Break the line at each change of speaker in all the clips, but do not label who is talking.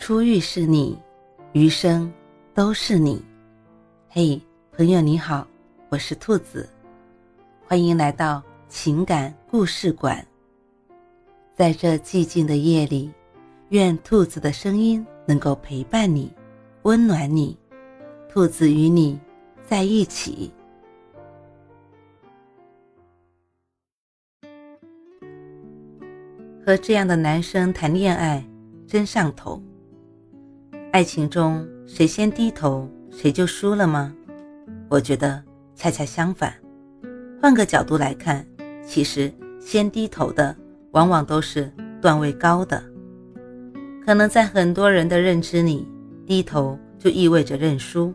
初遇是你，余生都是你。嘿，朋友你好，我是兔子，欢迎来到情感故事馆。在这寂静的夜里，愿兔子的声音能够陪伴你，温暖你。兔子与你在一起。和这样的男生谈恋爱，真上头。爱情中，谁先低头，谁就输了吗？我觉得恰恰相反。换个角度来看，其实先低头的，往往都是段位高的。可能在很多人的认知里，低头就意味着认输，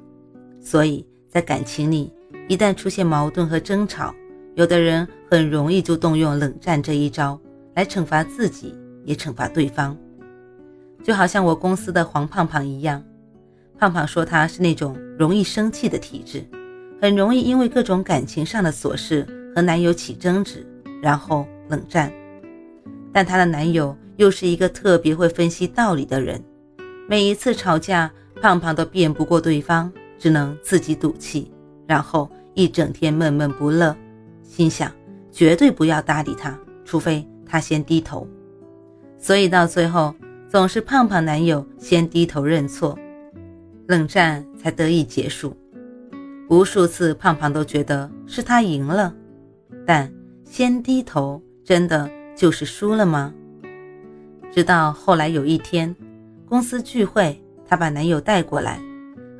所以在感情里，一旦出现矛盾和争吵，有的人很容易就动用冷战这一招，来惩罚自己，也惩罚对方。就好像我公司的黄胖胖一样，胖胖说他是那种容易生气的体质，很容易因为各种感情上的琐事和男友起争执，然后冷战。但她的男友又是一个特别会分析道理的人，每一次吵架，胖胖都辩不过对方，只能自己赌气，然后一整天闷闷不乐，心想绝对不要搭理他，除非他先低头。所以到最后。总是胖胖男友先低头认错，冷战才得以结束。无数次胖胖都觉得是他赢了，但先低头真的就是输了吗？直到后来有一天，公司聚会，她把男友带过来，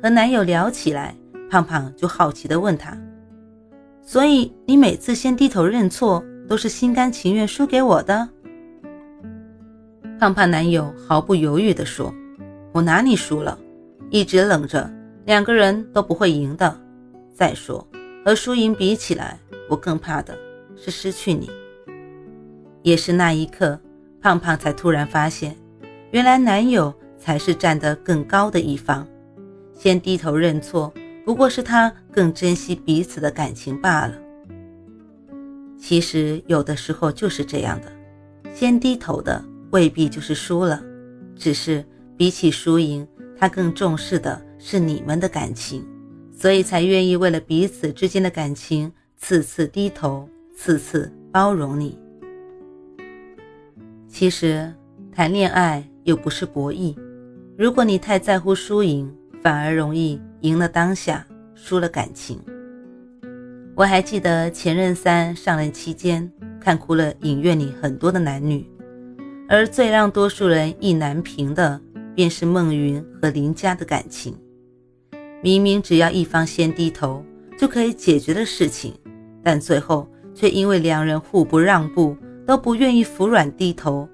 和男友聊起来，胖胖就好奇地问他：“所以你每次先低头认错，都是心甘情愿输给我的？”胖胖男友毫不犹豫地说：“我哪里输了？一直冷着，两个人都不会赢的。再说，和输赢比起来，我更怕的是失去你。”也是那一刻，胖胖才突然发现，原来男友才是站得更高的一方。先低头认错，不过是他更珍惜彼此的感情罢了。其实有的时候就是这样的，先低头的。未必就是输了，只是比起输赢，他更重视的是你们的感情，所以才愿意为了彼此之间的感情，次次低头，次次包容你。其实谈恋爱又不是博弈，如果你太在乎输赢，反而容易赢了当下，输了感情。我还记得《前任三》上任期间，看哭了影院里很多的男女。而最让多数人意难平的，便是孟云和林佳的感情。明明只要一方先低头就可以解决的事情，但最后却因为两人互不让步，都不愿意服软低头，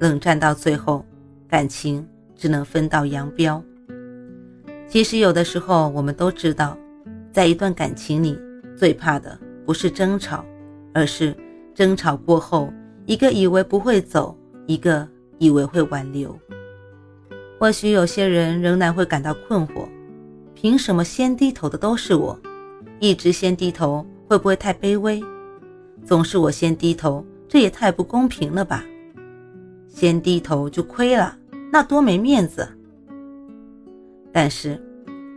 冷战到最后，感情只能分道扬镳。其实有的时候，我们都知道，在一段感情里，最怕的不是争吵，而是争吵过后，一个以为不会走。一个以为会挽留，或许有些人仍然会感到困惑：凭什么先低头的都是我？一直先低头会不会太卑微？总是我先低头，这也太不公平了吧？先低头就亏了，那多没面子。但是，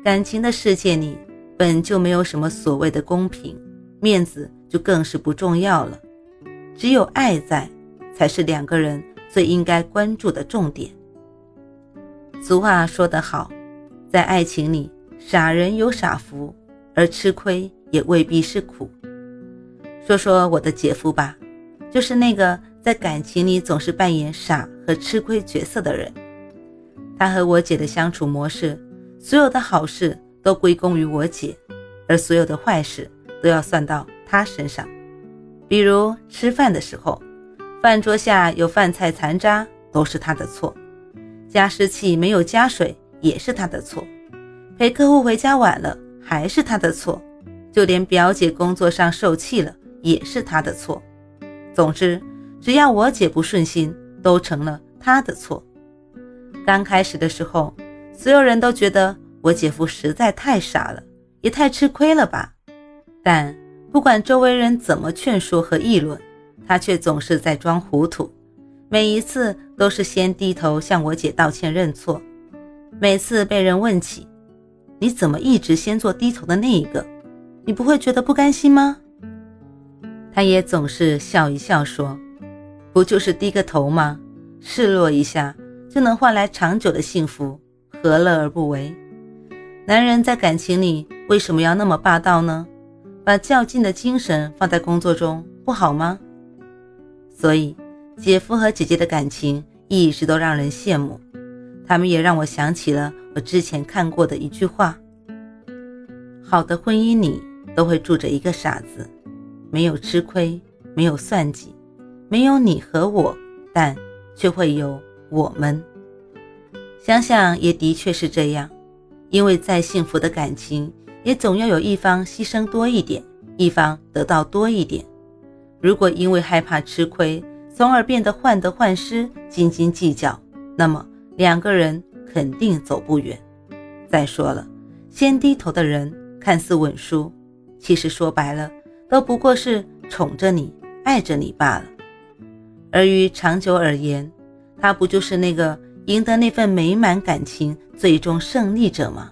感情的世界里本就没有什么所谓的公平，面子就更是不重要了。只有爱在，才是两个人。最应该关注的重点。俗话说得好，在爱情里，傻人有傻福，而吃亏也未必是苦。说说我的姐夫吧，就是那个在感情里总是扮演傻和吃亏角色的人。他和我姐的相处模式，所有的好事都归功于我姐，而所有的坏事都要算到他身上。比如吃饭的时候。饭桌下有饭菜残渣，都是他的错；加湿器没有加水，也是他的错；陪客户回家晚了，还是他的错；就连表姐工作上受气了，也是他的错。总之，只要我姐不顺心，都成了他的错。刚开始的时候，所有人都觉得我姐夫实在太傻了，也太吃亏了吧。但不管周围人怎么劝说和议论，他却总是在装糊涂，每一次都是先低头向我姐道歉认错，每次被人问起，你怎么一直先做低头的那一个，你不会觉得不甘心吗？他也总是笑一笑说：“不就是低个头吗？示弱一下就能换来长久的幸福，何乐而不为？男人在感情里为什么要那么霸道呢？把较劲的精神放在工作中不好吗？所以，姐夫和姐姐的感情一直都让人羡慕。他们也让我想起了我之前看过的一句话：好的婚姻里都会住着一个傻子。”没有吃亏，没有算计，没有你和我，但却会有我们。想想也的确是这样，因为再幸福的感情，也总要有一方牺牲多一点，一方得到多一点。如果因为害怕吃亏，从而变得患得患失、斤斤计较，那么两个人肯定走不远。再说了，先低头的人看似稳输，其实说白了。都不过是宠着你、爱着你罢了，而于长久而言，他不就是那个赢得那份美满感情最终胜利者吗？